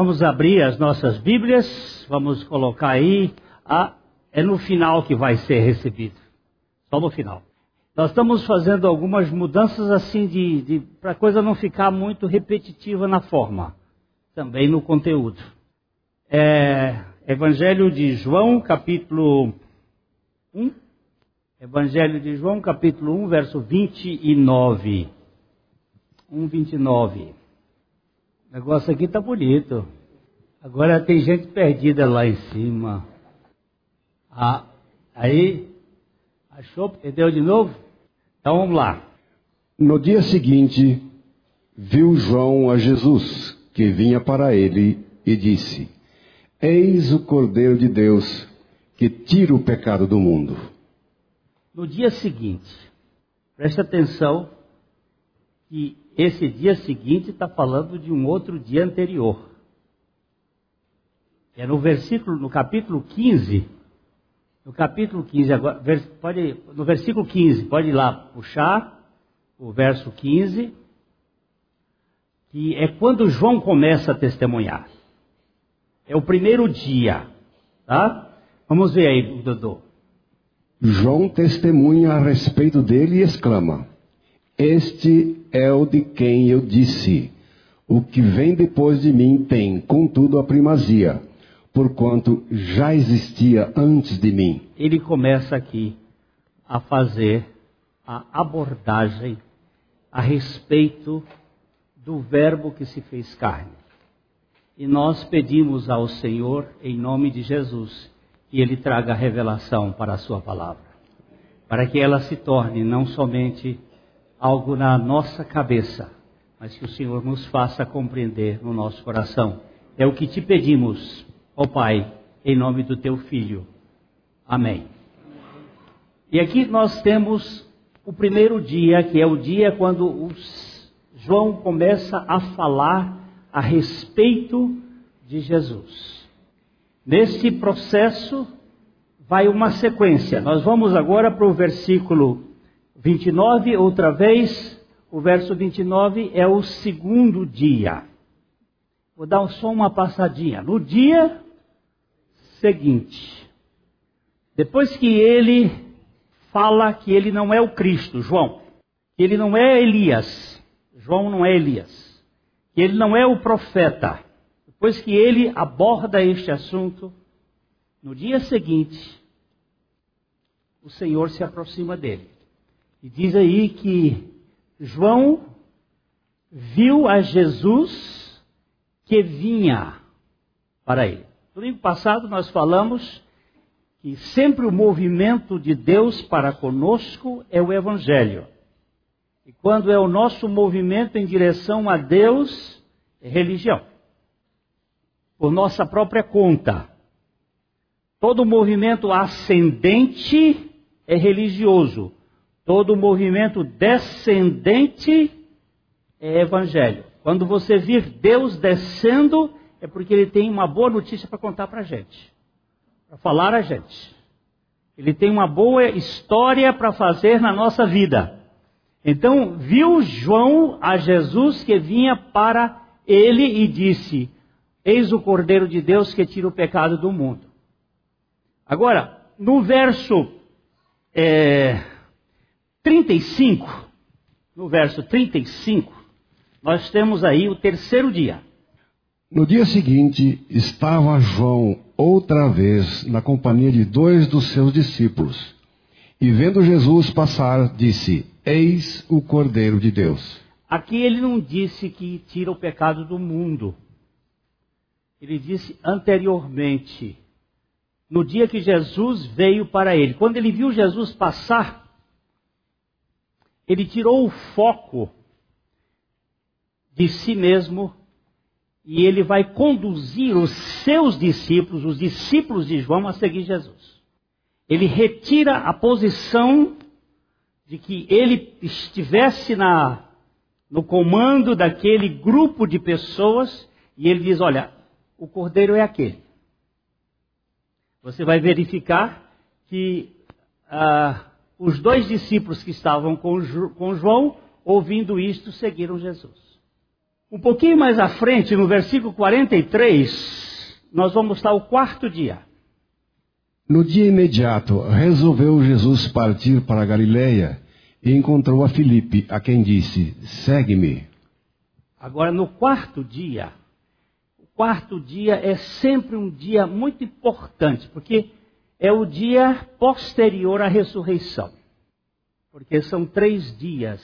Vamos abrir as nossas Bíblias, vamos colocar aí, a, é no final que vai ser recebido, só no final. Nós estamos fazendo algumas mudanças assim de, de para a coisa não ficar muito repetitiva na forma, também no conteúdo. É, Evangelho de João, capítulo 1. Evangelho de João, capítulo 1, verso 29. 1, 29. O negócio aqui está bonito. Agora tem gente perdida lá em cima. Ah, aí, achou? Perdeu de novo? Então vamos lá. No dia seguinte, viu João a Jesus, que vinha para ele, e disse: Eis o Cordeiro de Deus, que tira o pecado do mundo. No dia seguinte, preste atenção que esse dia seguinte está falando de um outro dia anterior. É no versículo, no capítulo 15, no capítulo 15, agora, pode, no versículo 15, pode ir lá puxar o verso 15, que é quando João começa a testemunhar. É o primeiro dia, tá? Vamos ver aí, Dodô. João testemunha a respeito dele e exclama: Este é o de quem eu disse: O que vem depois de mim tem, contudo, a primazia, porquanto já existia antes de mim. Ele começa aqui a fazer a abordagem a respeito do Verbo que se fez carne. E nós pedimos ao Senhor, em nome de Jesus, que Ele traga revelação para a Sua palavra, para que ela se torne não somente algo na nossa cabeça, mas que o Senhor nos faça compreender no nosso coração. É o que te pedimos, ó Pai, em nome do Teu Filho. Amém. E aqui nós temos o primeiro dia, que é o dia quando João começa a falar a respeito de Jesus. Nesse processo vai uma sequência. Nós vamos agora para o versículo 29, outra vez. O verso 29 é o segundo dia. Vou dar só uma passadinha. No dia seguinte, depois que ele fala que ele não é o Cristo, João, que ele não é Elias, João não é Elias que ele não é o profeta. Depois que ele aborda este assunto, no dia seguinte, o Senhor se aproxima dele. E diz aí que João viu a Jesus que vinha para ele. No domingo passado nós falamos que sempre o movimento de Deus para conosco é o Evangelho. E quando é o nosso movimento em direção a Deus, é religião. Por nossa própria conta. Todo movimento ascendente é religioso. Todo movimento descendente é evangelho. Quando você vir Deus descendo, é porque ele tem uma boa notícia para contar para a gente, para falar a gente. Ele tem uma boa história para fazer na nossa vida. Então viu João a Jesus que vinha para ele e disse: Eis o Cordeiro de Deus que tira o pecado do mundo. Agora, no verso é, 35, no verso 35, nós temos aí o terceiro dia. No dia seguinte, estava João outra vez na companhia de dois dos seus discípulos. E vendo Jesus passar, disse: Eis o Cordeiro de Deus. Aqui ele não disse que tira o pecado do mundo. Ele disse anteriormente, no dia que Jesus veio para ele. Quando ele viu Jesus passar, ele tirou o foco de si mesmo e ele vai conduzir os seus discípulos, os discípulos de João, a seguir Jesus. Ele retira a posição de que ele estivesse na, no comando daquele grupo de pessoas e ele diz: Olha, o cordeiro é aquele. Você vai verificar que ah, os dois discípulos que estavam com, com João, ouvindo isto, seguiram Jesus. Um pouquinho mais à frente, no versículo 43, nós vamos estar o quarto dia. No dia imediato, resolveu Jesus partir para a Galiléia e encontrou a Filipe, a quem disse: Segue-me. Agora, no quarto dia, o quarto dia é sempre um dia muito importante, porque é o dia posterior à ressurreição. Porque são três dias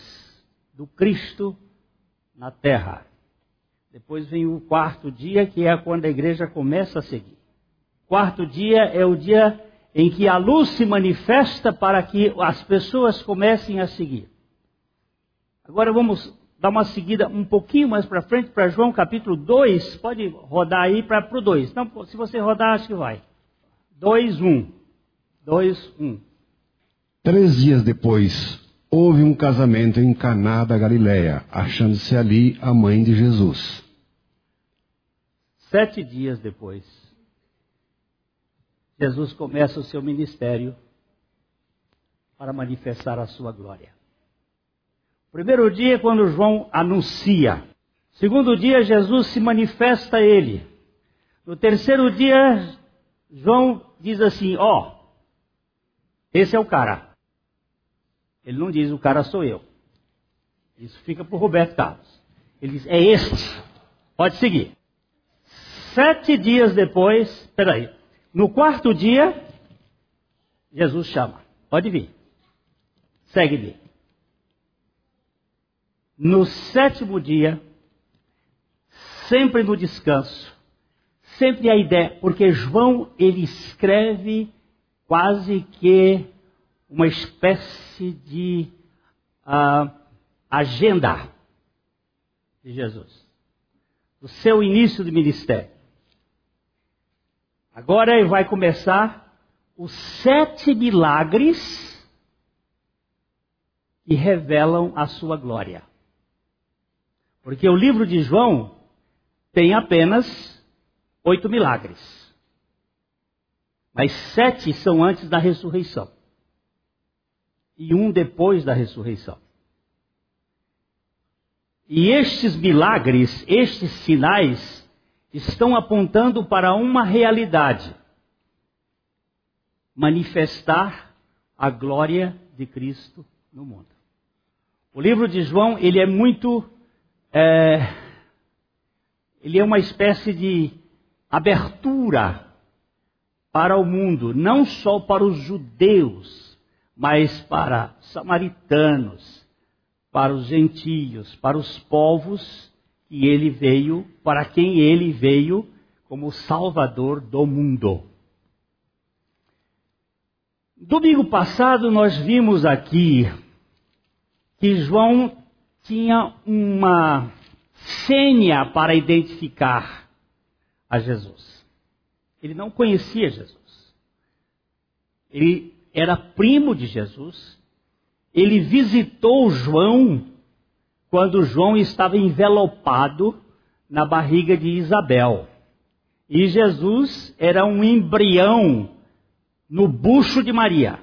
do Cristo na terra. Depois vem o quarto dia, que é quando a igreja começa a seguir. Quarto dia é o dia em que a luz se manifesta para que as pessoas comecem a seguir. Agora vamos dar uma seguida um pouquinho mais para frente, para João capítulo 2. Pode rodar aí para o 2. Não, se você rodar, acho que vai. 2, 1. 2, 1. Três dias depois, houve um casamento em Caná da Galiléia, achando-se ali a mãe de Jesus. Sete dias depois, Jesus começa o seu ministério para manifestar a sua glória. Primeiro dia é quando João anuncia. Segundo dia, Jesus se manifesta a ele. No terceiro dia, João diz assim: Ó, oh, esse é o cara. Ele não diz o cara sou eu. Isso fica para o Roberto Carlos. Ele diz: é este. Pode seguir. Sete dias depois, peraí, no quarto dia, Jesus chama: pode vir, segue-me. No sétimo dia, sempre no descanso, sempre a ideia, porque João ele escreve quase que uma espécie de uh, agenda de Jesus, do seu início de ministério. Agora vai começar os sete milagres que revelam a sua glória. Porque o livro de João tem apenas oito milagres. Mas sete são antes da ressurreição. E um depois da ressurreição. E estes milagres, estes sinais, estão apontando para uma realidade: manifestar a glória de Cristo no mundo. O livro de João ele é muito, é, ele é uma espécie de abertura para o mundo, não só para os judeus, mas para samaritanos, para os gentios, para os povos que ele veio, para quem ele veio como Salvador do mundo. Domingo passado nós vimos aqui que João tinha uma senha para identificar a Jesus. Ele não conhecia Jesus. Ele era primo de Jesus. Ele visitou João quando João estava envelopado na barriga de Isabel. E Jesus era um embrião no bucho de Maria.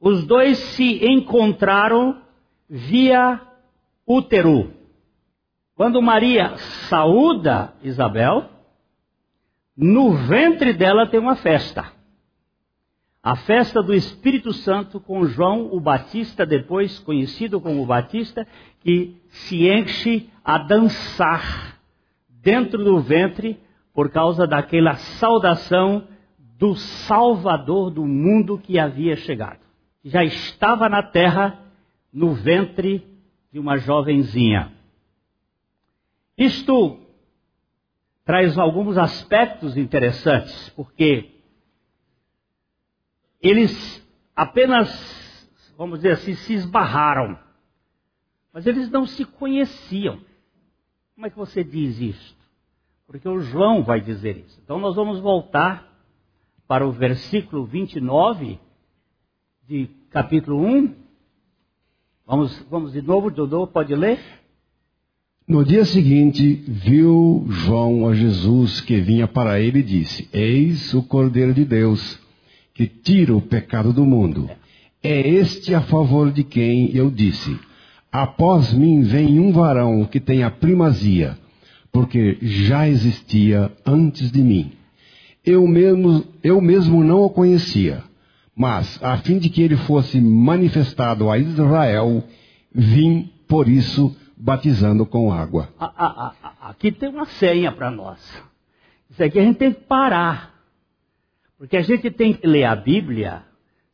Os dois se encontraram via útero. Quando Maria saúda Isabel, no ventre dela tem uma festa. A festa do Espírito Santo com João o Batista, depois conhecido como Batista, que se enche a dançar dentro do ventre por causa daquela saudação do Salvador do mundo que havia chegado. Já estava na terra no ventre de uma jovenzinha. Isto traz alguns aspectos interessantes, porque eles apenas, vamos dizer assim, se esbarraram. Mas eles não se conheciam. Como é que você diz isto? Porque o João vai dizer isso. Então nós vamos voltar para o versículo 29 de capítulo 1. Vamos, vamos de novo, Dodô, pode ler? No dia seguinte, viu João a Jesus que vinha para ele e disse: Eis o Cordeiro de Deus que tira o pecado do mundo. É este a favor de quem eu disse: Após mim vem um varão que tem a primazia, porque já existia antes de mim. Eu mesmo, eu mesmo não o conhecia, mas a fim de que ele fosse manifestado a Israel, vim por isso batizando com água. Aqui tem uma senha para nós. Isso aqui a gente tem que parar. Porque a gente tem que ler a Bíblia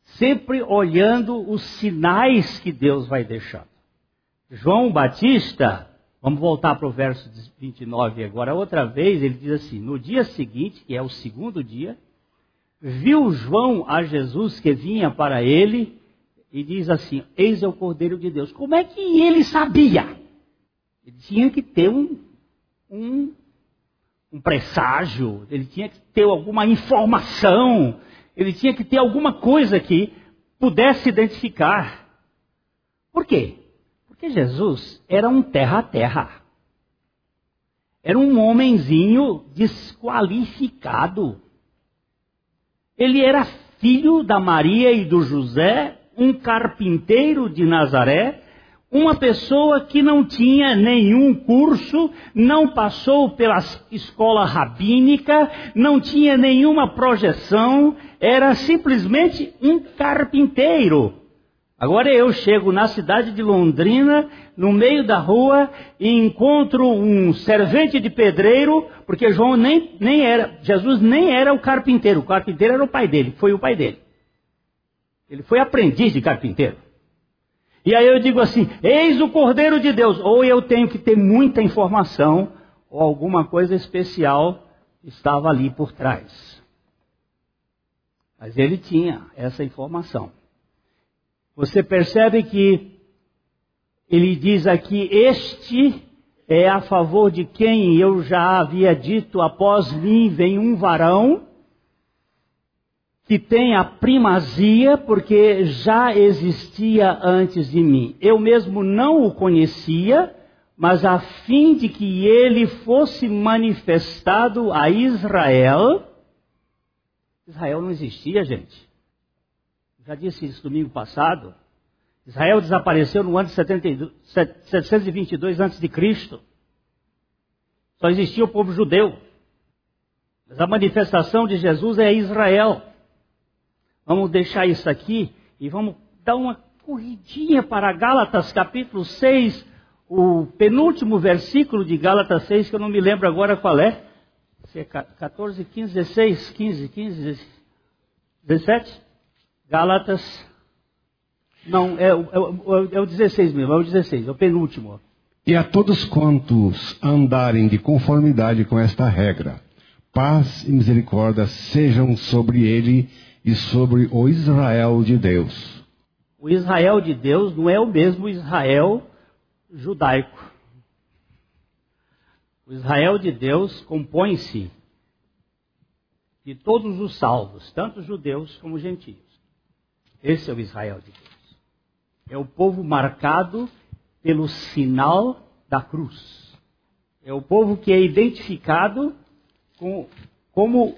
sempre olhando os sinais que Deus vai deixando. João Batista, vamos voltar para o verso 29 agora, outra vez, ele diz assim: No dia seguinte, que é o segundo dia, viu João a Jesus que vinha para ele e diz assim: Eis é o Cordeiro de Deus. Como é que ele sabia? Ele tinha que ter um, um, um presságio, ele tinha que ter alguma informação, ele tinha que ter alguma coisa que pudesse identificar. Por quê? Porque Jesus era um terra a terra. Era um homenzinho desqualificado. Ele era filho da Maria e do José, um carpinteiro de Nazaré, uma pessoa que não tinha nenhum curso, não passou pela escola rabínica, não tinha nenhuma projeção, era simplesmente um carpinteiro. Agora eu chego na cidade de Londrina, no meio da rua, e encontro um servente de pedreiro, porque João nem, nem era, Jesus nem era o carpinteiro, o carpinteiro era o pai dele, foi o pai dele. Ele foi aprendiz de carpinteiro. E aí eu digo assim: eis o Cordeiro de Deus. Ou eu tenho que ter muita informação, ou alguma coisa especial estava ali por trás. Mas ele tinha essa informação. Você percebe que ele diz aqui: Este é a favor de quem eu já havia dito, após mim vem um varão que tem a primazia, porque já existia antes de mim. Eu mesmo não o conhecia, mas a fim de que ele fosse manifestado a Israel. Israel não existia, gente. Já disse isso domingo passado. Israel desapareceu no ano de 72, 722 a.C. Só existia o povo judeu. Mas a manifestação de Jesus é Israel. Vamos deixar isso aqui e vamos dar uma corridinha para Gálatas capítulo 6, o penúltimo versículo de Gálatas 6, que eu não me lembro agora qual é. Se é 14, 15, 16, 15, 15, 17? Gálatas. Não, é, é, é, é o 16 mesmo, é o 16, é o penúltimo. E a todos quantos andarem de conformidade com esta regra, paz e misericórdia sejam sobre ele e sobre o Israel de Deus. O Israel de Deus não é o mesmo Israel judaico. O Israel de Deus compõe-se de todos os salvos, tanto judeus como gentios. Esse é o Israel de Deus. É o povo marcado pelo sinal da cruz. É o povo que é identificado com, como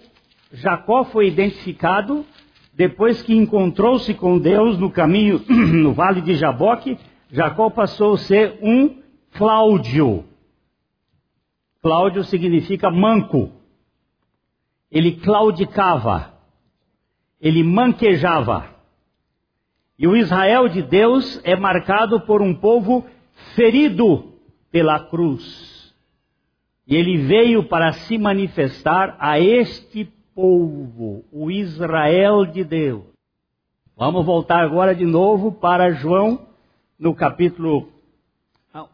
Jacó foi identificado depois que encontrou-se com Deus no caminho, no vale de Jaboque. Jacó passou a ser um Cláudio. Cláudio significa manco. Ele claudicava. Ele manquejava. E o Israel de Deus é marcado por um povo ferido pela cruz. E ele veio para se manifestar a este povo, o Israel de Deus. Vamos voltar agora de novo para João, no capítulo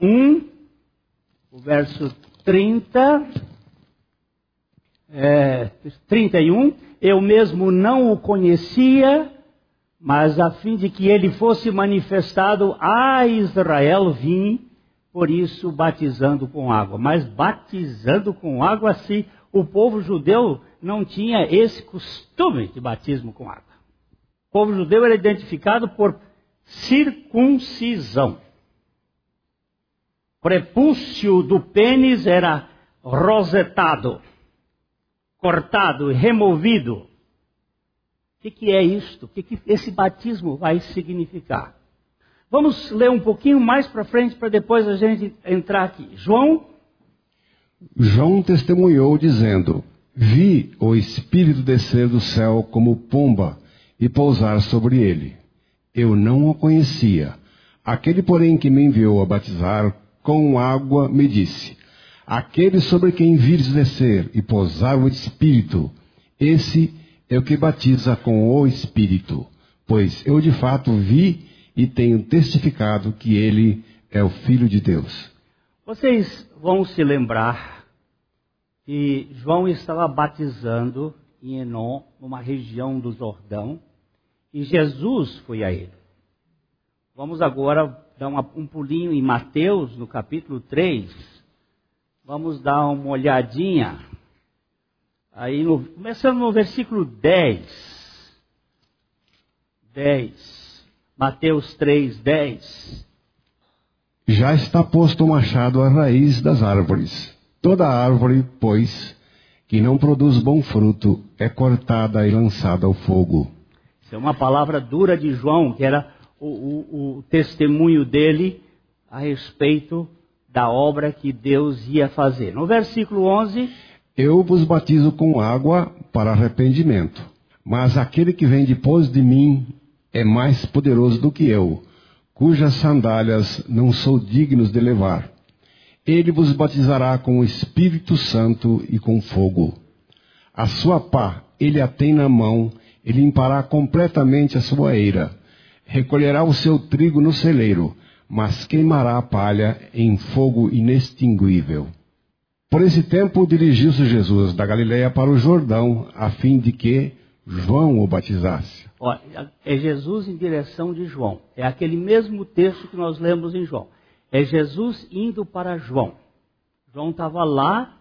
1, o verso 30, é, 31. Eu mesmo não o conhecia, mas a fim de que ele fosse manifestado a Israel, vim, por isso batizando com água. Mas batizando com água, se o povo judeu não tinha esse costume de batismo com água. O povo judeu era identificado por circuncisão. Prepúcio do pênis era rosetado, cortado, removido o que, que, é isto? O que, que esse batismo vai significar? Vamos ler um pouquinho mais para frente para depois a gente entrar aqui. João. João testemunhou dizendo: Vi o Espírito descer do céu como pomba e pousar sobre ele. Eu não o conhecia. Aquele, porém, que me enviou a batizar com água, me disse: Aquele sobre quem vires descer e pousar o Espírito, esse é o que batiza com o Espírito. Pois eu de fato vi e tenho testificado que ele é o Filho de Deus. Vocês vão se lembrar que João estava batizando em Enon, numa região do Jordão, e Jesus foi a ele. Vamos agora dar uma, um pulinho em Mateus, no capítulo 3. Vamos dar uma olhadinha. Aí, no, começando no versículo 10. 10. Mateus 3, 10. Já está posto o machado à raiz das árvores. Toda árvore, pois, que não produz bom fruto, é cortada e lançada ao fogo. Isso é uma palavra dura de João, que era o, o, o testemunho dele a respeito da obra que Deus ia fazer. No versículo 11. Eu vos batizo com água para arrependimento, mas aquele que vem depois de mim é mais poderoso do que eu, cujas sandálias não sou digno de levar. Ele vos batizará com o Espírito Santo e com fogo. A sua pá ele a tem na mão, e limpará completamente a sua eira. Recolherá o seu trigo no celeiro, mas queimará a palha em fogo inextinguível. Por esse tempo dirigiu-se Jesus da Galiléia para o Jordão, a fim de que João o batizasse. Ó, é Jesus em direção de João. É aquele mesmo texto que nós lemos em João. É Jesus indo para João. João estava lá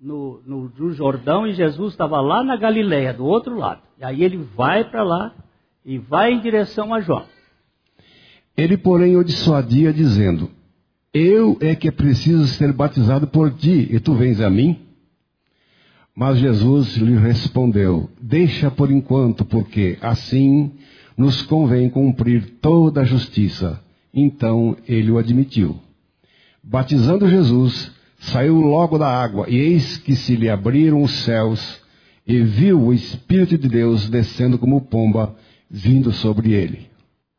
no, no, no, Jordão e Jesus estava lá na Galileia, do outro lado. E aí ele vai para lá e vai em direção a João. Ele, porém, o dissuadia, dizendo: Eu é que preciso ser batizado por ti, e tu vens a mim? Mas Jesus lhe respondeu: Deixa por enquanto, porque assim nos convém cumprir toda a justiça. Então ele o admitiu. Batizando Jesus, saiu logo da água, e eis que se lhe abriram os céus, e viu o Espírito de Deus descendo como pomba, vindo sobre ele.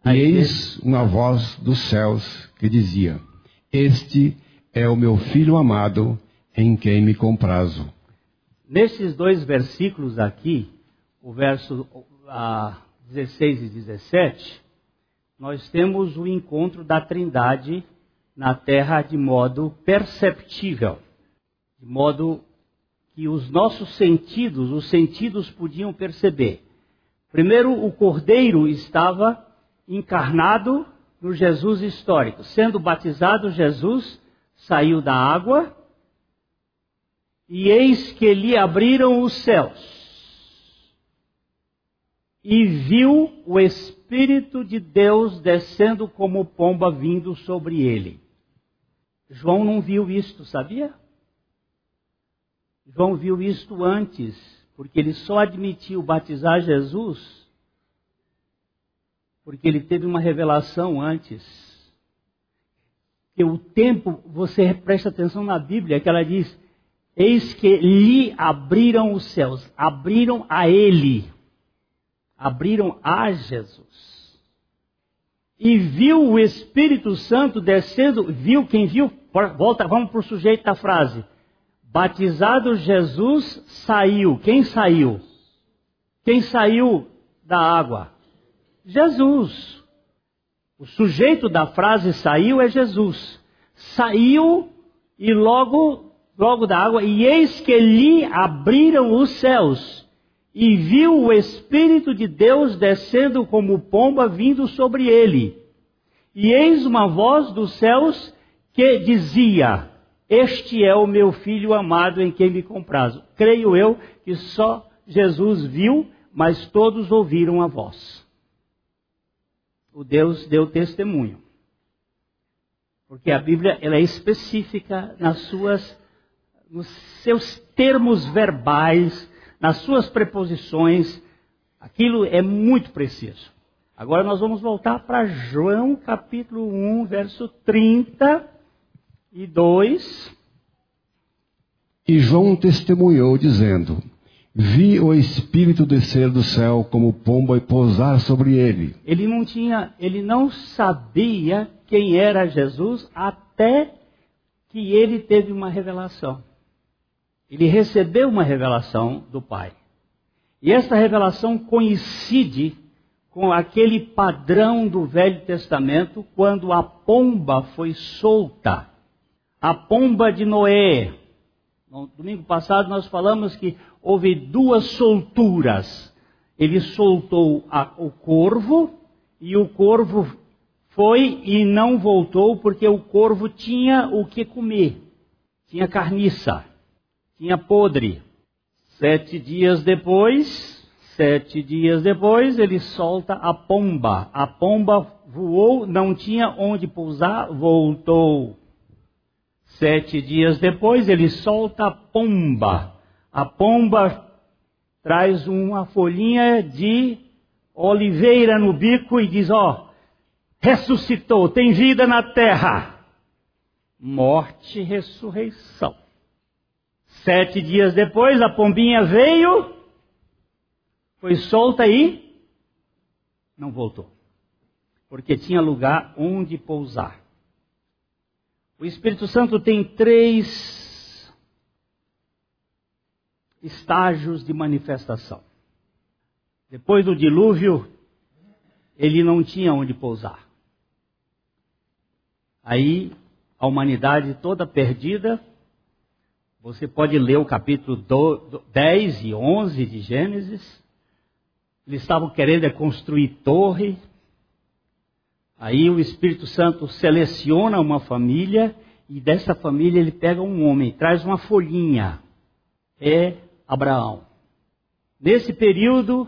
E eis uma voz dos céus que dizia: Este é o meu filho amado, em quem me comprazo. Nesses dois versículos aqui, o verso ah, 16 e 17, nós temos o encontro da Trindade na terra de modo perceptível, de modo que os nossos sentidos, os sentidos podiam perceber. Primeiro, o Cordeiro estava encarnado no Jesus histórico. Sendo batizado, Jesus saiu da água e eis que lhe abriram os céus. E viu o Espírito de Deus descendo como pomba vindo sobre ele. João não viu isto, sabia? João viu isto antes, porque ele só admitiu batizar Jesus porque ele teve uma revelação antes. Que o tempo, você presta atenção na Bíblia, que ela diz: Eis que lhe abriram os céus, abriram a ele, abriram a Jesus. E viu o Espírito Santo descendo, viu quem viu, volta, vamos para o sujeito da frase. Batizado Jesus saiu. Quem saiu? Quem saiu da água? Jesus. O sujeito da frase saiu é Jesus. Saiu e logo logo da água, e eis que lhe abriram os céus, e viu o Espírito de Deus descendo como pomba vindo sobre ele. E eis uma voz dos céus que dizia: Este é o meu filho amado em quem me comprazo. Creio eu que só Jesus viu, mas todos ouviram a voz. O Deus deu testemunho. Porque a Bíblia ela é específica nas suas nos seus termos verbais, nas suas preposições, aquilo é muito preciso. Agora nós vamos voltar para João capítulo 1, verso 32. E João testemunhou, dizendo: Vi o Espírito descer do céu como pomba e pousar sobre ele. Ele não tinha, ele não sabia quem era Jesus até que ele teve uma revelação. Ele recebeu uma revelação do Pai. E essa revelação coincide com aquele padrão do Velho Testamento quando a pomba foi solta. A pomba de Noé. No domingo passado nós falamos que houve duas solturas. Ele soltou a, o corvo e o corvo foi e não voltou porque o corvo tinha o que comer. Tinha carniça, tinha podre. Sete dias depois, sete dias depois, ele solta a pomba. A pomba voou, não tinha onde pousar, voltou. Sete dias depois, ele solta a pomba. A pomba traz uma folhinha de oliveira no bico e diz: Ó, oh, ressuscitou, tem vida na terra. Morte e ressurreição. Sete dias depois, a pombinha veio, foi solta e não voltou. Porque tinha lugar onde pousar. O Espírito Santo tem três estágios de manifestação. Depois do dilúvio, ele não tinha onde pousar. Aí, a humanidade toda perdida, você pode ler o capítulo 10 e 11 de Gênesis. Eles estavam querendo é construir torre. Aí o Espírito Santo seleciona uma família e dessa família ele pega um homem, traz uma folhinha. É Abraão. Nesse período,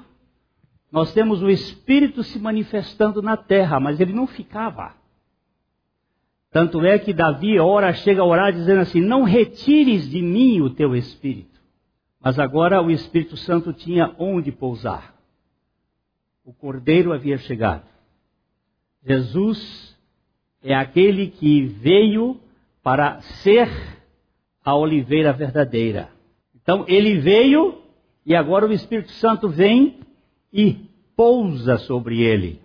nós temos o Espírito se manifestando na terra, mas ele não ficava. Tanto é que Davi ora, chega a orar dizendo assim: Não retires de mim o teu Espírito. Mas agora o Espírito Santo tinha onde pousar. O Cordeiro havia chegado. Jesus é aquele que veio para ser a oliveira verdadeira. Então ele veio e agora o Espírito Santo vem e pousa sobre ele.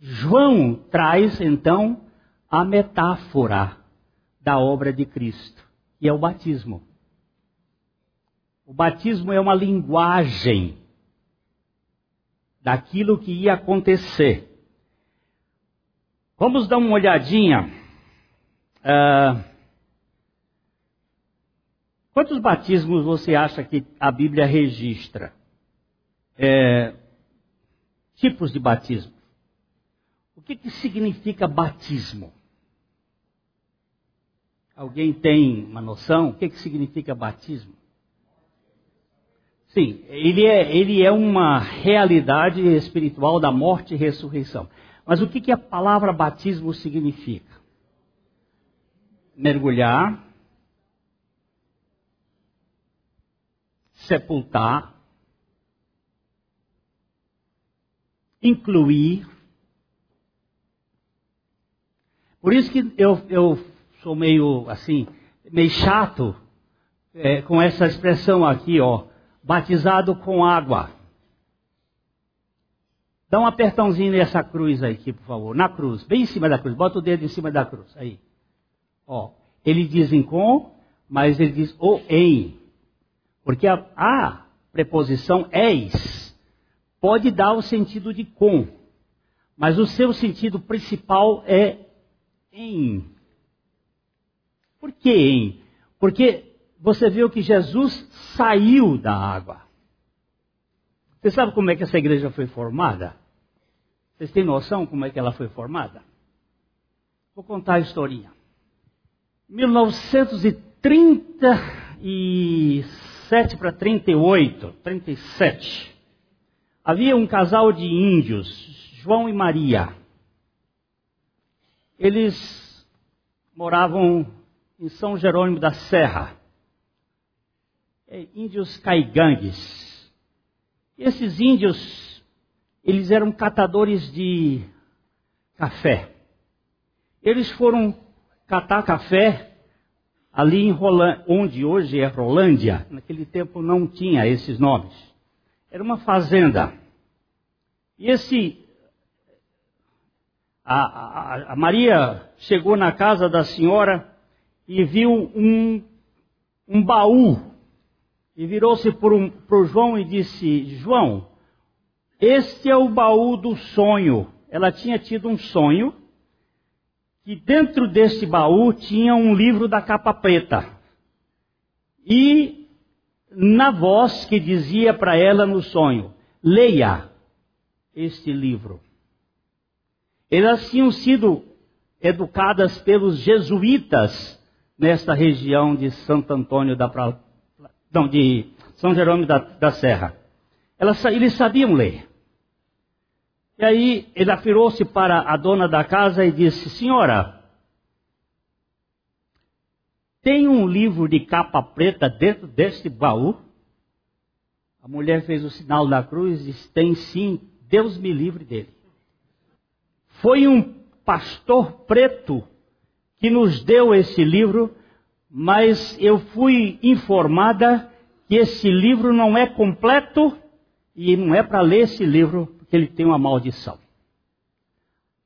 E João traz então a metáfora da obra de Cristo, que é o batismo. O batismo é uma linguagem daquilo que ia acontecer. Vamos dar uma olhadinha. Uh, Quantos batismos você acha que a Bíblia registra? É, tipos de batismo. O que, que significa batismo? Alguém tem uma noção? O que, que significa batismo? Sim, ele é, ele é uma realidade espiritual da morte e ressurreição. Mas o que, que a palavra batismo significa? Mergulhar sepultar, incluir. Por isso que eu, eu sou meio assim, meio chato é, com essa expressão aqui, ó, batizado com água. Dá um apertãozinho nessa cruz aí, aqui, por favor. Na cruz, bem em cima da cruz. Bota o dedo em cima da cruz. Aí. Ó. Ele diz em com, mas ele diz o em. Porque a, a preposição és pode dar o sentido de com, mas o seu sentido principal é em. Por que em? Porque você viu que Jesus saiu da água. Você sabe como é que essa igreja foi formada? Vocês têm noção como é que ela foi formada? Vou contar a historinha. 1936 37 para 38, 37. Havia um casal de índios, João e Maria. Eles moravam em São Jerônimo da Serra. É, índios caigangues. Esses índios eles eram catadores de café. Eles foram catar café ali em Rolândia, onde hoje é Rolândia. Naquele tempo não tinha esses nomes. Era uma fazenda. E esse. A, a, a Maria chegou na casa da senhora e viu um, um baú. E virou-se para um, o João e disse: João, este é o baú do sonho. Ela tinha tido um sonho que dentro desse baú tinha um livro da capa preta. E na voz que dizia para ela no sonho: leia este livro. Elas tinham sido educadas pelos jesuítas nesta região de Santo Antônio da pra... não, de São Jerônimo da, da Serra. Elas, eles sabiam ler. E aí ele afirou-se para a dona da casa e disse: Senhora, tem um livro de capa preta dentro deste baú? A mulher fez o sinal da cruz e disse: Tem sim, Deus me livre dele. Foi um pastor preto que nos deu esse livro, mas eu fui informada que esse livro não é completo e não é para ler esse livro que ele tem uma maldição.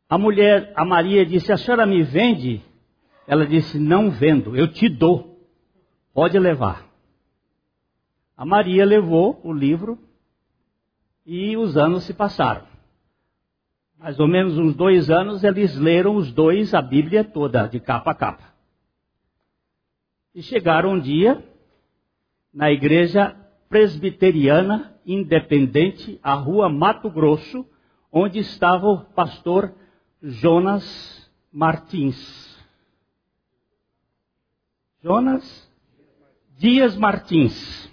A mulher, a Maria, disse: A senhora me vende? Ela disse: Não vendo, eu te dou. Pode levar. A Maria levou o livro e os anos se passaram. Mais ou menos uns dois anos, eles leram os dois a Bíblia toda, de capa a capa. E chegaram um dia na igreja presbiteriana independente, a rua Mato Grosso, onde estava o pastor Jonas Martins. Jonas Dias Martins,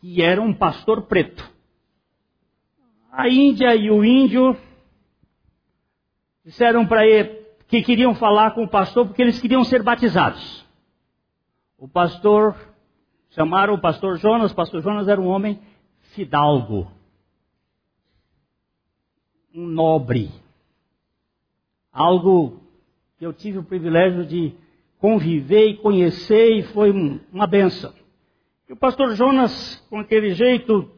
que era um pastor preto. A Índia e o índio disseram para ele que queriam falar com o pastor porque eles queriam ser batizados. O pastor, chamaram o pastor Jonas, o pastor Jonas era um homem fidalgo, um nobre, algo que eu tive o privilégio de conviver e conhecer e foi uma benção. E o pastor Jonas, com aquele jeito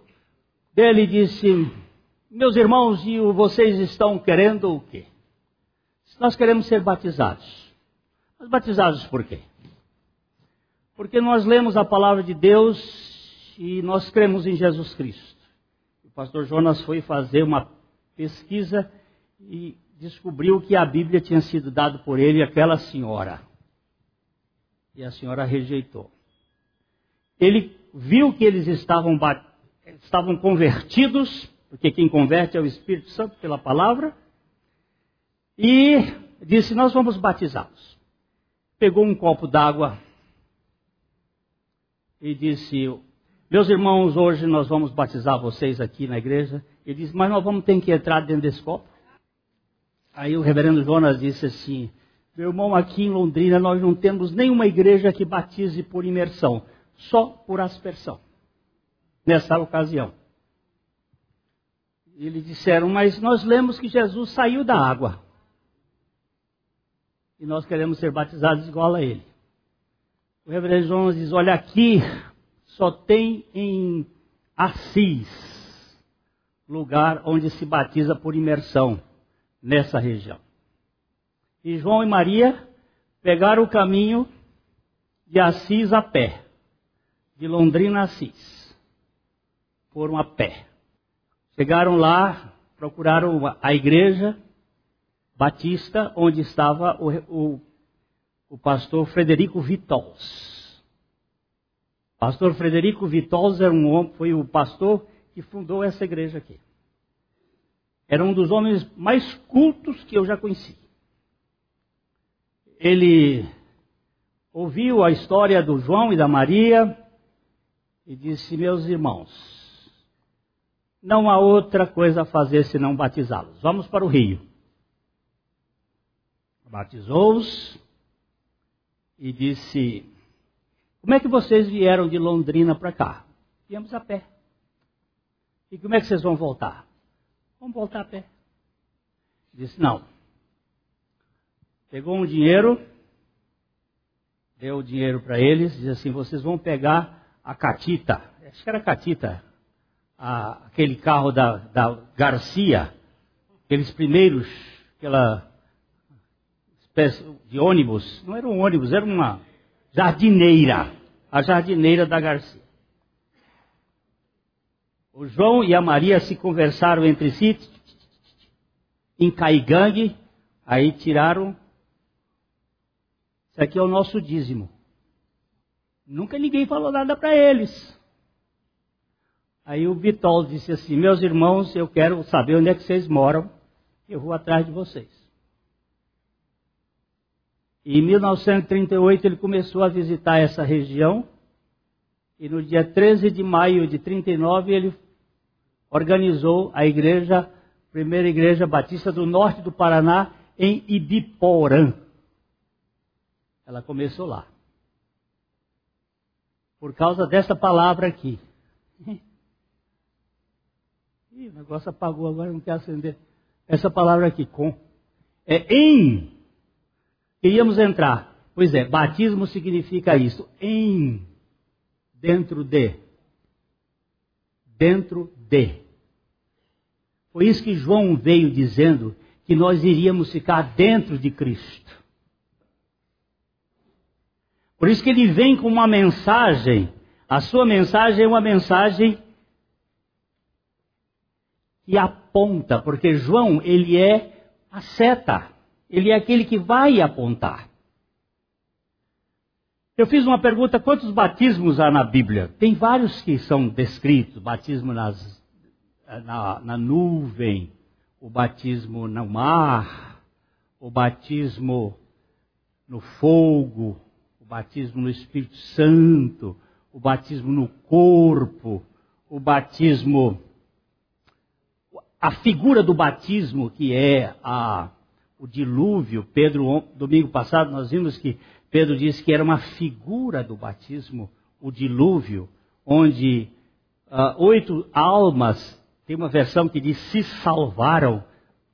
dele, disse: Meus irmãos, e vocês estão querendo o quê? Nós queremos ser batizados. Mas batizados por quê? Porque nós lemos a palavra de Deus e nós cremos em Jesus Cristo. O pastor Jonas foi fazer uma pesquisa e descobriu que a Bíblia tinha sido dada por ele àquela senhora. E a senhora rejeitou. Ele viu que eles estavam, estavam convertidos, porque quem converte é o Espírito Santo pela palavra, e disse: Nós vamos batizá-los. Pegou um copo d'água e disse: meus irmãos, hoje nós vamos batizar vocês aqui na igreja. Ele disse, mas nós vamos ter que entrar dentro desse copo. Aí o reverendo Jonas disse assim: Meu irmão, aqui em Londrina nós não temos nenhuma igreja que batize por imersão, só por aspersão. Nessa ocasião. Eles disseram, mas nós lemos que Jesus saiu da água. E nós queremos ser batizados igual a ele. O reverendo Jonas diz: Olha aqui, só tem em Assis lugar onde se batiza por imersão nessa região. E João e Maria pegaram o caminho de Assis a pé, de Londrina a Assis. Foram a pé. Chegaram lá, procuraram a igreja batista, onde estava o, o, o pastor Frederico Vitols. Pastor Frederico Vitosa era um homem, foi o pastor que fundou essa igreja aqui. Era um dos homens mais cultos que eu já conheci. Ele ouviu a história do João e da Maria e disse: Meus irmãos, não há outra coisa a fazer senão batizá-los. Vamos para o rio. Batizou-os e disse: como é que vocês vieram de Londrina para cá? Viemos a pé. E como é que vocês vão voltar? Vamos voltar a pé. Disse: Não. Pegou um dinheiro, deu o dinheiro para eles, disse assim: Vocês vão pegar a Catita, acho que era Catita, a, aquele carro da, da Garcia, aqueles primeiros, aquela de ônibus, não era um ônibus, era uma jardineira, a jardineira da Garcia. O João e a Maria se conversaram entre si, em Caigangue, aí tiraram. Isso aqui é o nosso dízimo. Nunca ninguém falou nada para eles. Aí o Bitol disse assim: Meus irmãos, eu quero saber onde é que vocês moram, eu vou atrás de vocês. Em 1938 ele começou a visitar essa região, e no dia 13 de maio de 39 ele organizou a igreja, primeira igreja batista do norte do Paraná, em Ibiporã. Ela começou lá. Por causa dessa palavra aqui. Ih, o negócio apagou agora, não quer acender. Essa palavra aqui, com. É em. Queríamos entrar. Pois é, batismo significa isso. Em. Dentro de. Dentro de. Foi isso que João veio dizendo que nós iríamos ficar dentro de Cristo. Por isso que ele vem com uma mensagem. A sua mensagem é uma mensagem que aponta, porque João, ele é a seta, ele é aquele que vai apontar. Eu fiz uma pergunta: quantos batismos há na Bíblia? Tem vários que são descritos: batismo nas, na, na nuvem, o batismo no mar, o batismo no fogo, o batismo no Espírito Santo, o batismo no corpo, o batismo a figura do batismo, que é a, o dilúvio, Pedro, domingo passado, nós vimos que Pedro disse que era uma figura do batismo, o dilúvio, onde uh, oito almas, tem uma versão que diz se salvaram,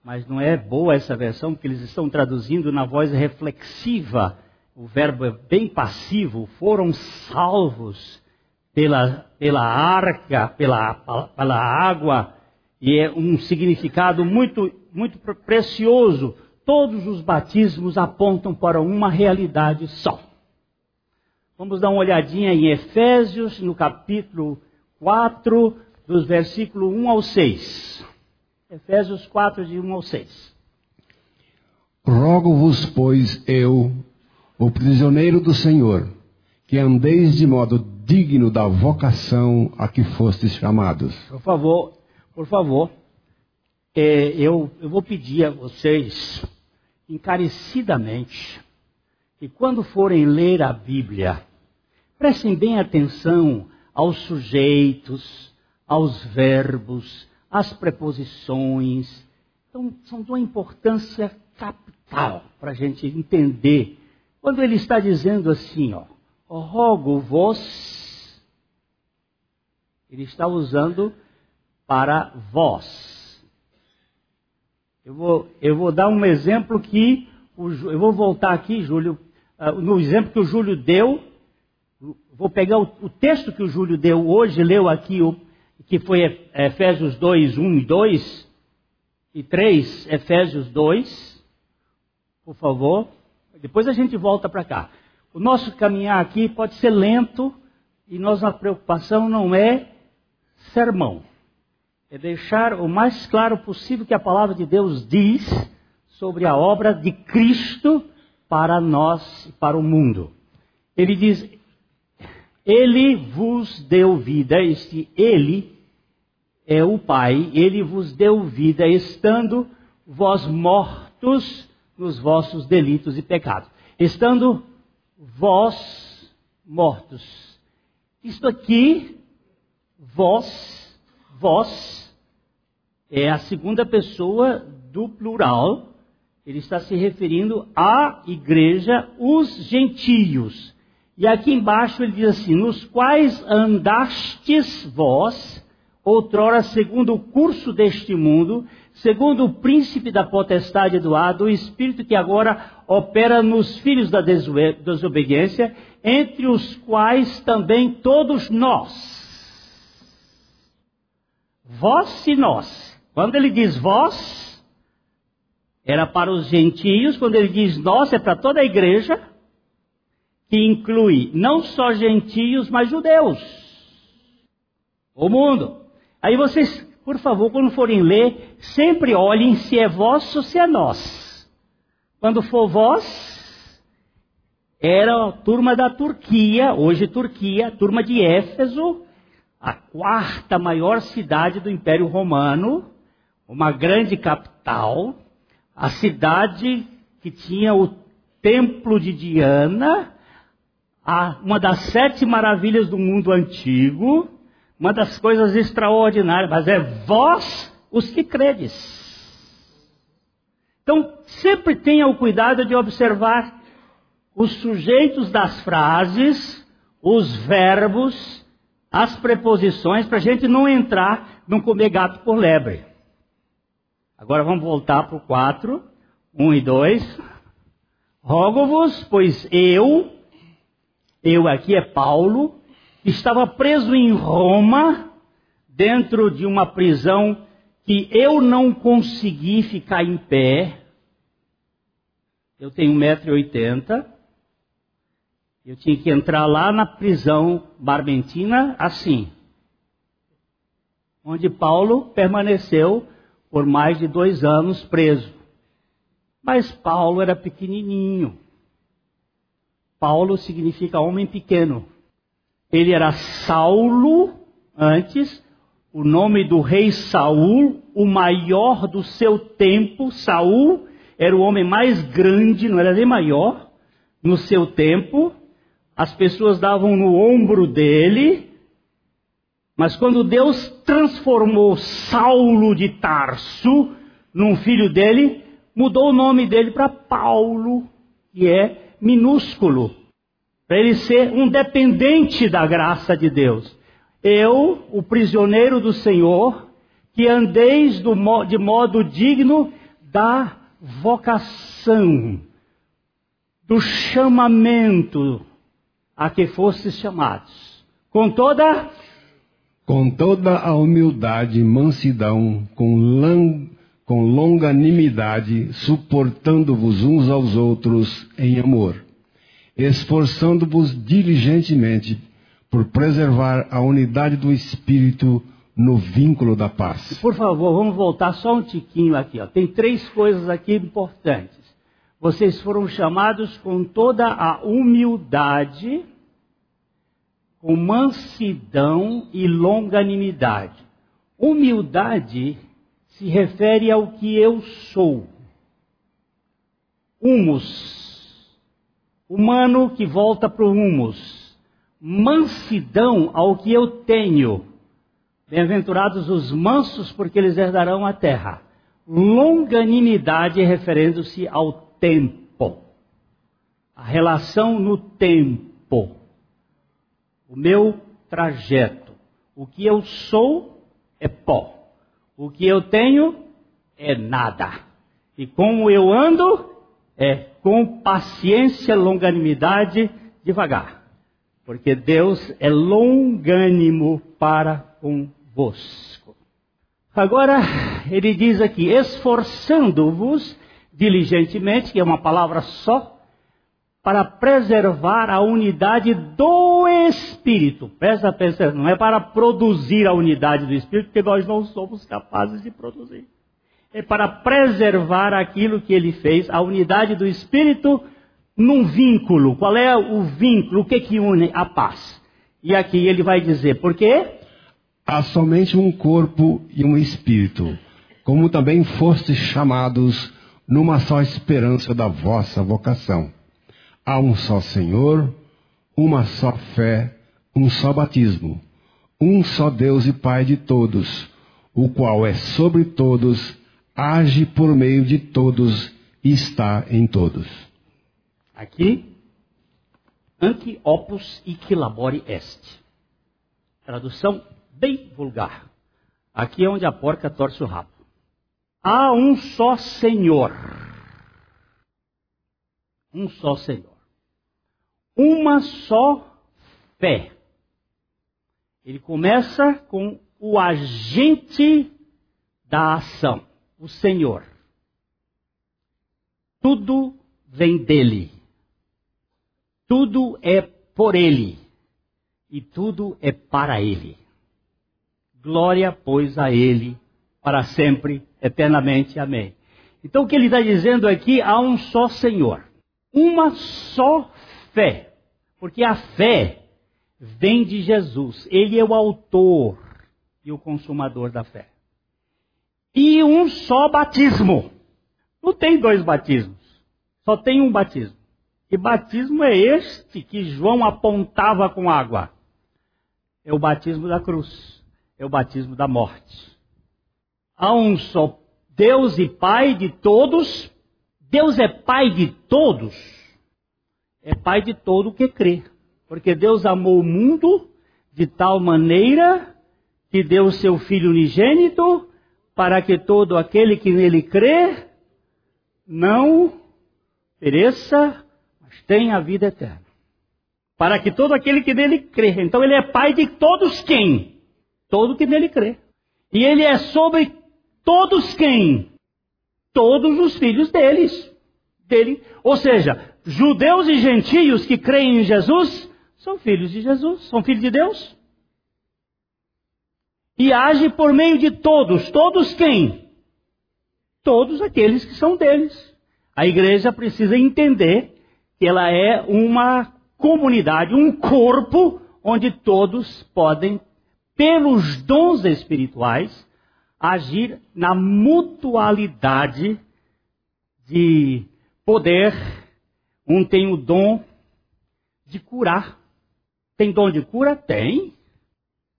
mas não é boa essa versão, porque eles estão traduzindo na voz reflexiva, o verbo é bem passivo, foram salvos pela, pela arca, pela, pela água e é um significado muito, muito precioso. Todos os batismos apontam para uma realidade só. Vamos dar uma olhadinha em Efésios, no capítulo 4, dos versículos 1 ao 6. Efésios 4, de 1 ao 6. Rogo-vos, pois, eu, o prisioneiro do Senhor, que andeis de modo digno da vocação a que fostes chamados. Por favor, por favor, é, eu, eu vou pedir a vocês, encarecidamente, que quando forem ler a Bíblia, prestem bem atenção aos sujeitos, aos verbos, às preposições. Então, são de uma importância capital para a gente entender. Quando ele está dizendo assim, ó, rogo-vos, ele está usando para vós. Eu vou, eu vou dar um exemplo que, o, eu vou voltar aqui, Júlio, uh, no exemplo que o Júlio deu, vou pegar o, o, texto que o Júlio deu hoje, leu aqui, o, que foi Efésios 2, 1 e 2, e 3, Efésios 2, por favor. Depois a gente volta para cá. O nosso caminhar aqui pode ser lento, e nossa preocupação não é sermão é deixar o mais claro possível que a palavra de Deus diz sobre a obra de Cristo para nós e para o mundo. Ele diz: Ele vos deu vida, este Ele é o Pai, Ele vos deu vida, estando vós mortos nos vossos delitos e pecados. Estando vós mortos. Isto aqui, vós, vós, é a segunda pessoa do plural. Ele está se referindo à igreja, os gentios. E aqui embaixo ele diz assim: nos quais andastes vós, outrora segundo o curso deste mundo, segundo o príncipe da potestade do ar, do espírito que agora opera nos filhos da desobediência, entre os quais também todos nós. Vós e nós. Quando ele diz vós, era para os gentios, quando ele diz nós, é para toda a igreja, que inclui não só gentios, mas judeus. O mundo. Aí vocês, por favor, quando forem ler, sempre olhem se é vós ou se é nós. Quando for vós, era a turma da Turquia, hoje Turquia, turma de Éfeso, a quarta maior cidade do Império Romano, uma grande capital, a cidade que tinha o templo de Diana, uma das sete maravilhas do mundo antigo, uma das coisas extraordinárias, mas é vós os que credes. Então, sempre tenha o cuidado de observar os sujeitos das frases, os verbos, as preposições, para a gente não entrar num comer gato por lebre. Agora vamos voltar para o 4, 1 e 2. Rogo-vos, pois eu, eu aqui é Paulo, estava preso em Roma, dentro de uma prisão que eu não consegui ficar em pé. Eu tenho 1,80m. Eu tinha que entrar lá na prisão barbentina assim. Onde Paulo permaneceu por mais de dois anos preso. Mas Paulo era pequenininho. Paulo significa homem pequeno. Ele era Saulo antes, o nome do rei Saul, o maior do seu tempo. Saul era o homem mais grande, não era nem maior, no seu tempo. As pessoas davam no ombro dele. Mas quando Deus transformou Saulo de Tarso num filho dele, mudou o nome dele para Paulo, que é minúsculo para ele ser um dependente da graça de Deus. Eu, o prisioneiro do Senhor, que andeis de modo digno da vocação, do chamamento a que fostes chamados, com toda com toda a humildade, mansidão, com, lang, com longanimidade, suportando-vos uns aos outros em amor esforçando-vos diligentemente por preservar a unidade do Espírito no vínculo da paz. Por favor, vamos voltar só um tiquinho aqui. Ó. Tem três coisas aqui importantes. Vocês foram chamados com toda a humildade, com mansidão e longanimidade. Humildade se refere ao que eu sou. Humus humano que volta para o humus, mansidão ao que eu tenho. Bem-aventurados os mansos, porque eles herdarão a terra. Longanimidade referindo-se ao tempo, a relação no tempo, o meu trajeto. O que eu sou é pó, o que eu tenho é nada. E como eu ando é com paciência, longanimidade, devagar. Porque Deus é longânimo para convosco. Agora, ele diz aqui, esforçando-vos diligentemente, que é uma palavra só, para preservar a unidade do Espírito. Presta atenção, não é para produzir a unidade do Espírito, porque nós não somos capazes de produzir é para preservar aquilo que ele fez, a unidade do Espírito num vínculo. Qual é o vínculo? O que que une a paz? E aqui ele vai dizer, por quê? Há somente um corpo e um espírito, como também fostes chamados numa só esperança da vossa vocação. Há um só Senhor, uma só fé, um só batismo, um só Deus e Pai de todos, o qual é sobre todos age por meio de todos e está em todos. Aqui, anque opus e que labore est. Tradução bem vulgar. Aqui é onde a porca torce o rabo. Há um só Senhor. Um só Senhor. Uma só fé. Ele começa com o agente da ação, o Senhor. Tudo vem dele. Tudo é por ele. E tudo é para ele. Glória, pois, a ele para sempre, eternamente. Amém. Então o que ele está dizendo aqui, há um só Senhor. Uma só fé. Porque a fé vem de Jesus. Ele é o autor e o consumador da fé. E um só batismo. Não tem dois batismos. Só tem um batismo. E batismo é este que João apontava com água. É o batismo da cruz. É o batismo da morte. Há um só Deus e Pai de todos. Deus é Pai de todos. É Pai de todo que crê. Porque Deus amou o mundo de tal maneira que deu o seu Filho unigênito para que todo aquele que nele crê não pereça, mas tenha a vida eterna. Para que todo aquele que nele crê. Então ele é pai de todos quem? Todo que nele crê. E ele é sobre todos quem? Todos os filhos deles. Dele. Ou seja, judeus e gentios que creem em Jesus são filhos de Jesus, são filhos de Deus. E age por meio de todos. Todos quem? Todos aqueles que são deles. A igreja precisa entender que ela é uma comunidade, um corpo, onde todos podem, pelos dons espirituais, agir na mutualidade de poder. Um tem o dom de curar, tem dom de cura? Tem.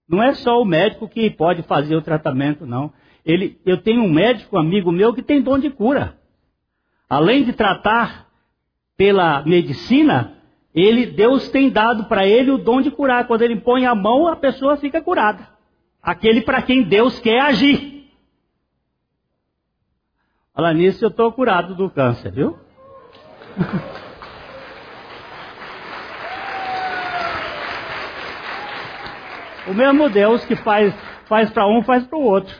Não é só o médico que pode fazer o tratamento, não. Ele, eu tenho um médico amigo meu que tem dom de cura. Além de tratar pela medicina, ele, Deus tem dado para ele o dom de curar. Quando ele põe a mão, a pessoa fica curada. Aquele para quem Deus quer agir. Olha nisso, eu estou curado do câncer, viu? O mesmo Deus que faz, faz para um, faz para o outro.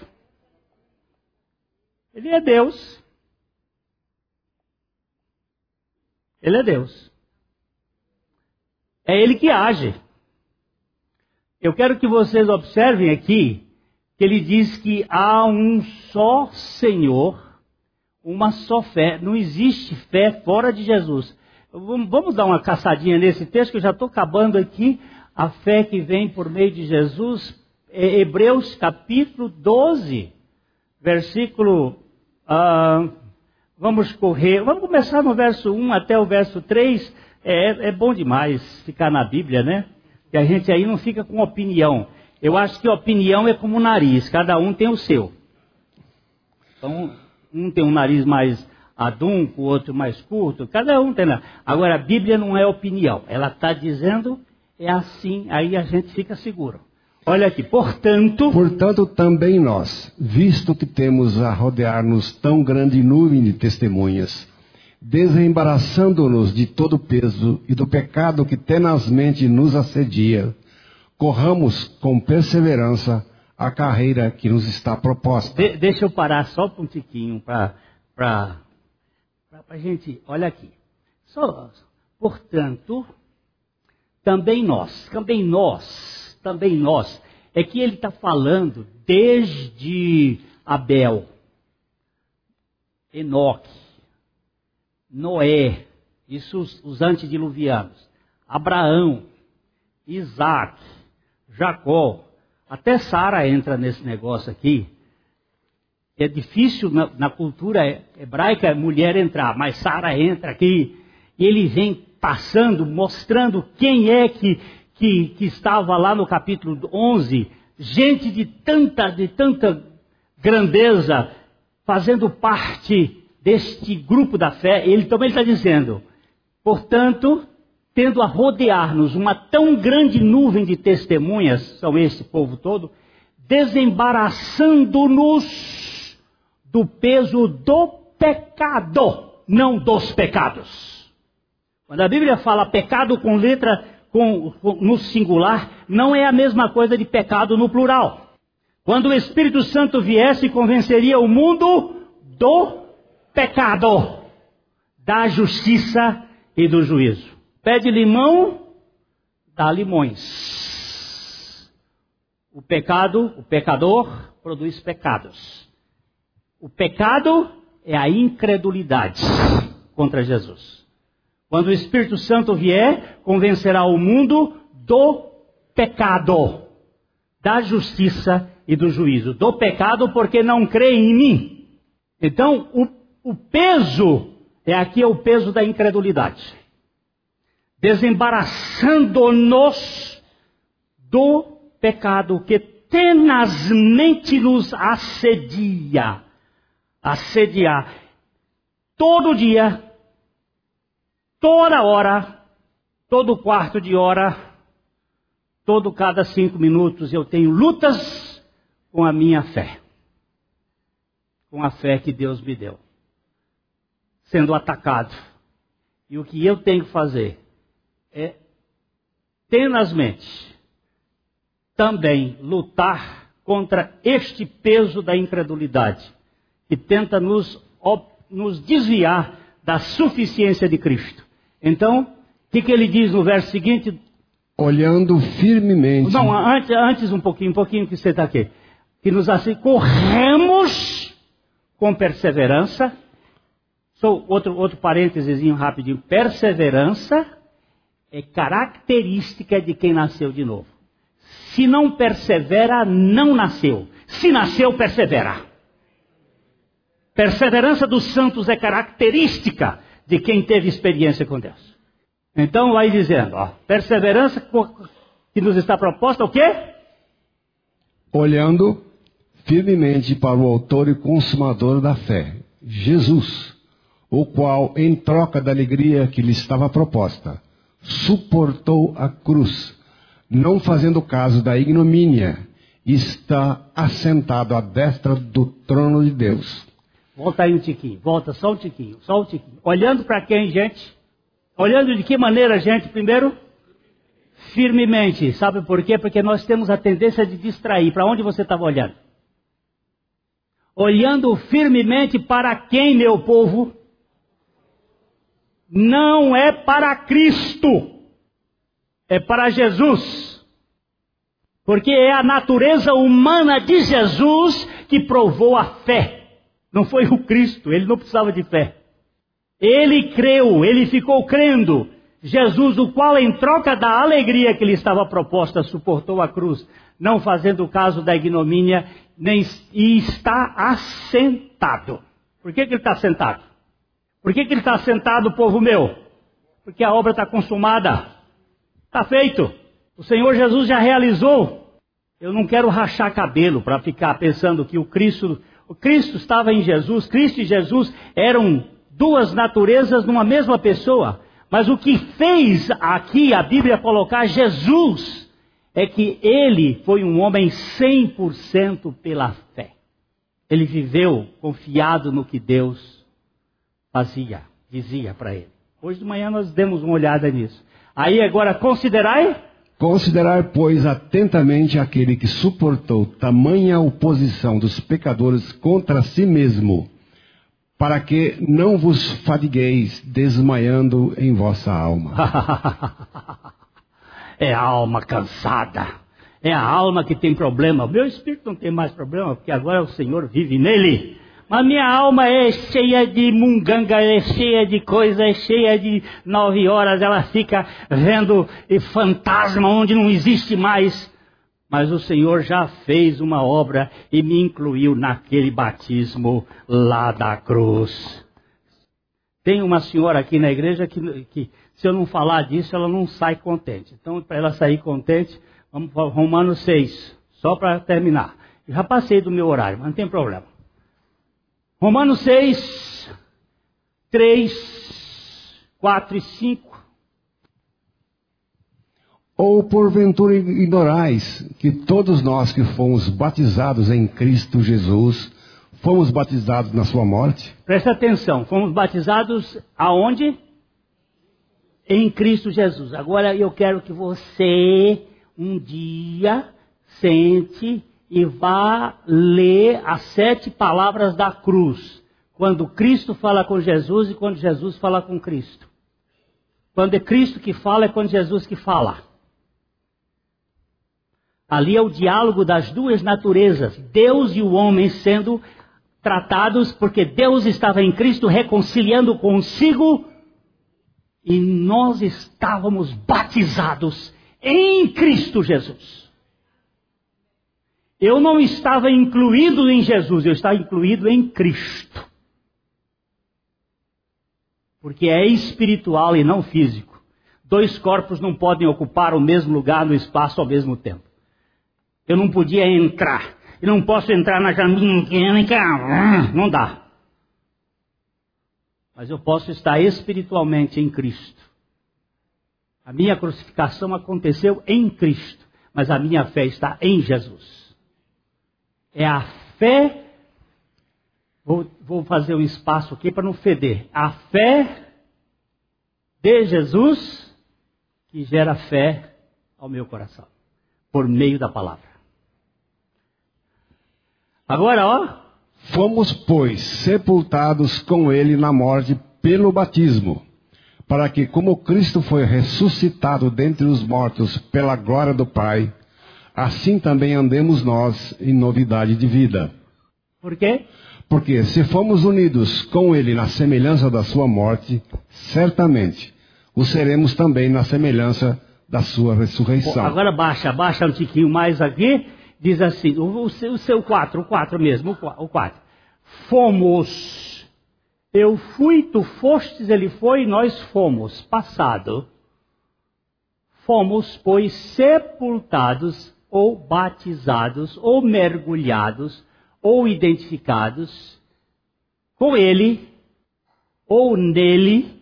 Ele é Deus. Ele é Deus. É Ele que age. Eu quero que vocês observem aqui que ele diz que há um só Senhor, uma só fé. Não existe fé fora de Jesus. Vamos dar uma caçadinha nesse texto que eu já estou acabando aqui a fé que vem por meio de Jesus, é Hebreus capítulo 12, versículo. Uh, vamos correr, vamos começar no verso 1 até o verso 3. É, é bom demais ficar na Bíblia, né? Que a gente aí não fica com opinião. Eu acho que opinião é como o nariz, cada um tem o seu. Então, um tem um nariz mais adunco, outro mais curto, cada um tem. Agora, a Bíblia não é opinião, ela está dizendo é assim, aí a gente fica seguro. Olha aqui, portanto. Portanto, também nós, visto que temos a rodear-nos tão grande nuvem de testemunhas, desembaraçando-nos de todo o peso e do pecado que tenazmente nos assedia, corramos com perseverança a carreira que nos está proposta. De, deixa eu parar só um tiquinho para a gente. Olha aqui. Só, portanto, também nós, também nós, também nós. É que ele está falando desde Abel, Enoque, Noé, isso os, os antediluvianos, Abraão, Isaac, Jacó, até Sara entra nesse negócio aqui. É difícil na, na cultura hebraica mulher entrar, mas Sara entra aqui e ele vem passando, mostrando quem é que, que, que estava lá no capítulo 11, gente de tanta, de tanta grandeza, fazendo parte deste grupo da fé, ele também está dizendo, portanto, tendo a rodear-nos uma tão grande nuvem de testemunhas, são esse povo todo, desembaraçando-nos do peso do pecado, não dos pecados. Quando a Bíblia fala pecado com letra com, com, no singular, não é a mesma coisa de pecado no plural. Quando o Espírito Santo viesse, convenceria o mundo do pecado, da justiça e do juízo. Pede limão, dá limões. O pecado, o pecador, produz pecados. O pecado é a incredulidade contra Jesus. Quando o Espírito Santo vier, convencerá o mundo do pecado, da justiça e do juízo. Do pecado porque não crê em mim. Então, o, o peso é aqui é o peso da incredulidade. Desembaraçando-nos do pecado que tenazmente nos assedia. Assediar. Todo dia, toda hora, todo quarto de hora, todo cada cinco minutos eu tenho lutas com a minha fé. Com a fé que Deus me deu. Sendo atacado. E o que eu tenho que fazer é tenazmente também lutar contra este peso da incredulidade, que tenta nos, nos desviar da suficiência de Cristo. Então, o que, que ele diz no verso seguinte? Olhando firmemente. Não, antes, antes um pouquinho, um pouquinho que você está aqui. Que nos assim, corremos com perseverança. Só outro, outro parênteses rapidinho. Perseverança é característica de quem nasceu de novo. Se não persevera, não nasceu. Se nasceu, persevera. Perseverança dos santos é característica de quem teve experiência com Deus. Então vai dizendo, ó, perseverança que nos está proposta, o quê? Olhando firmemente para o autor e consumador da fé, Jesus, o qual, em troca da alegria que lhe estava proposta, suportou a cruz, não fazendo caso da ignomínia, está assentado à destra do trono de Deus. Volta aí um tiquinho, volta só um tiquinho, só um tiquinho. Olhando para quem, gente? Olhando de que maneira, gente? Primeiro, firmemente. Sabe por quê? Porque nós temos a tendência de distrair. Para onde você estava olhando? Olhando firmemente para quem, meu povo? Não é para Cristo é para Jesus. Porque é a natureza humana de Jesus que provou a fé. Não foi o Cristo, ele não precisava de fé. Ele creu, ele ficou crendo. Jesus, o qual, em troca da alegria que lhe estava proposta, suportou a cruz, não fazendo caso da ignomínia, nem, e está assentado. Por que, que ele está sentado? Por que, que ele está sentado, povo meu? Porque a obra está consumada. Está feito. O Senhor Jesus já realizou. Eu não quero rachar cabelo para ficar pensando que o Cristo, o Cristo estava em Jesus, Cristo e Jesus eram duas naturezas numa mesma pessoa. Mas o que fez aqui a Bíblia colocar Jesus é que ele foi um homem 100% pela fé. Ele viveu confiado no que Deus fazia, dizia para ele. Hoje de manhã nós demos uma olhada nisso. Aí agora considerai. Considerai, pois, atentamente aquele que suportou tamanha oposição dos pecadores contra si mesmo, para que não vos fadigueis desmaiando em vossa alma. é a alma cansada. É a alma que tem problema. Meu espírito não tem mais problema, porque agora o Senhor vive nele. A minha alma é cheia de munganga, é cheia de coisa, é cheia de nove horas, ela fica vendo fantasma onde não existe mais. Mas o Senhor já fez uma obra e me incluiu naquele batismo lá da cruz. Tem uma senhora aqui na igreja que, que se eu não falar disso, ela não sai contente. Então, para ela sair contente, vamos para Romanos 6, só para terminar. Já passei do meu horário, mas não tem problema. Romanos 6, 3, 4 e 5. Ou porventura ignorais que todos nós que fomos batizados em Cristo Jesus, fomos batizados na sua morte? Presta atenção, fomos batizados aonde? Em Cristo Jesus. Agora eu quero que você um dia sente e vá ler as sete palavras da cruz. Quando Cristo fala com Jesus e quando Jesus fala com Cristo. Quando é Cristo que fala, é quando Jesus que fala. Ali é o diálogo das duas naturezas, Deus e o homem sendo tratados, porque Deus estava em Cristo reconciliando consigo e nós estávamos batizados em Cristo Jesus. Eu não estava incluído em Jesus, eu estava incluído em Cristo porque é espiritual e não físico. Dois corpos não podem ocupar o mesmo lugar no espaço ao mesmo tempo. Eu não podia entrar. Eu não posso entrar na caminha, não dá. Mas eu posso estar espiritualmente em Cristo. A minha crucificação aconteceu em Cristo, mas a minha fé está em Jesus. É a fé Vou, vou fazer um espaço aqui para não feder. A fé de Jesus que gera fé ao meu coração, por meio da palavra. Agora, ó. Fomos, pois, sepultados com ele na morte pelo batismo, para que, como Cristo foi ressuscitado dentre os mortos pela glória do Pai, assim também andemos nós em novidade de vida. Por quê? Porque se fomos unidos com ele na semelhança da sua morte, certamente o seremos também na semelhança da sua ressurreição. Agora baixa, baixa um tiquinho mais aqui, diz assim, o, o seu 4, o 4 mesmo, o 4. Fomos, eu fui, tu fostes, ele foi, nós fomos, passado. Fomos, pois, sepultados ou batizados ou mergulhados ou identificados com ele ou nele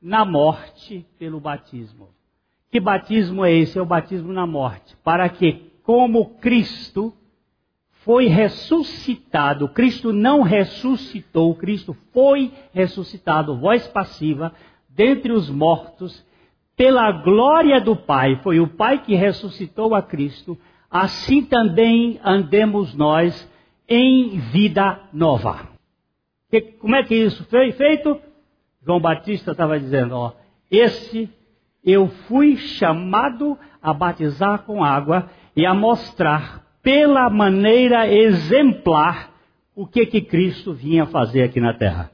na morte pelo batismo. Que batismo é esse? É o batismo na morte. Para que, como Cristo foi ressuscitado, Cristo não ressuscitou, Cristo foi ressuscitado, voz passiva, dentre os mortos, pela glória do Pai, foi o Pai que ressuscitou a Cristo, assim também andemos nós em vida nova. Que, como é que isso foi feito? João Batista estava dizendo, ó, esse eu fui chamado a batizar com água e a mostrar pela maneira exemplar o que que Cristo vinha fazer aqui na terra.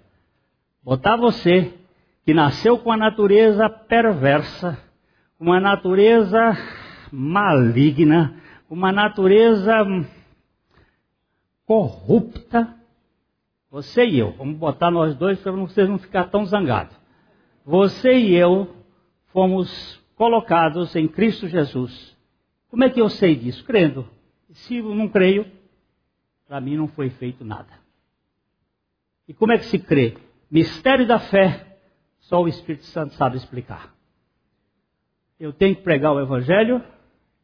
Botar você que nasceu com a natureza perversa, uma natureza maligna, uma natureza corrupta, você e eu, vamos botar nós dois para vocês não ficar tão zangados. Você e eu fomos colocados em Cristo Jesus. Como é que eu sei disso? Crendo. Se eu não creio, para mim não foi feito nada. E como é que se crê? Mistério da fé, só o Espírito Santo sabe explicar. Eu tenho que pregar o Evangelho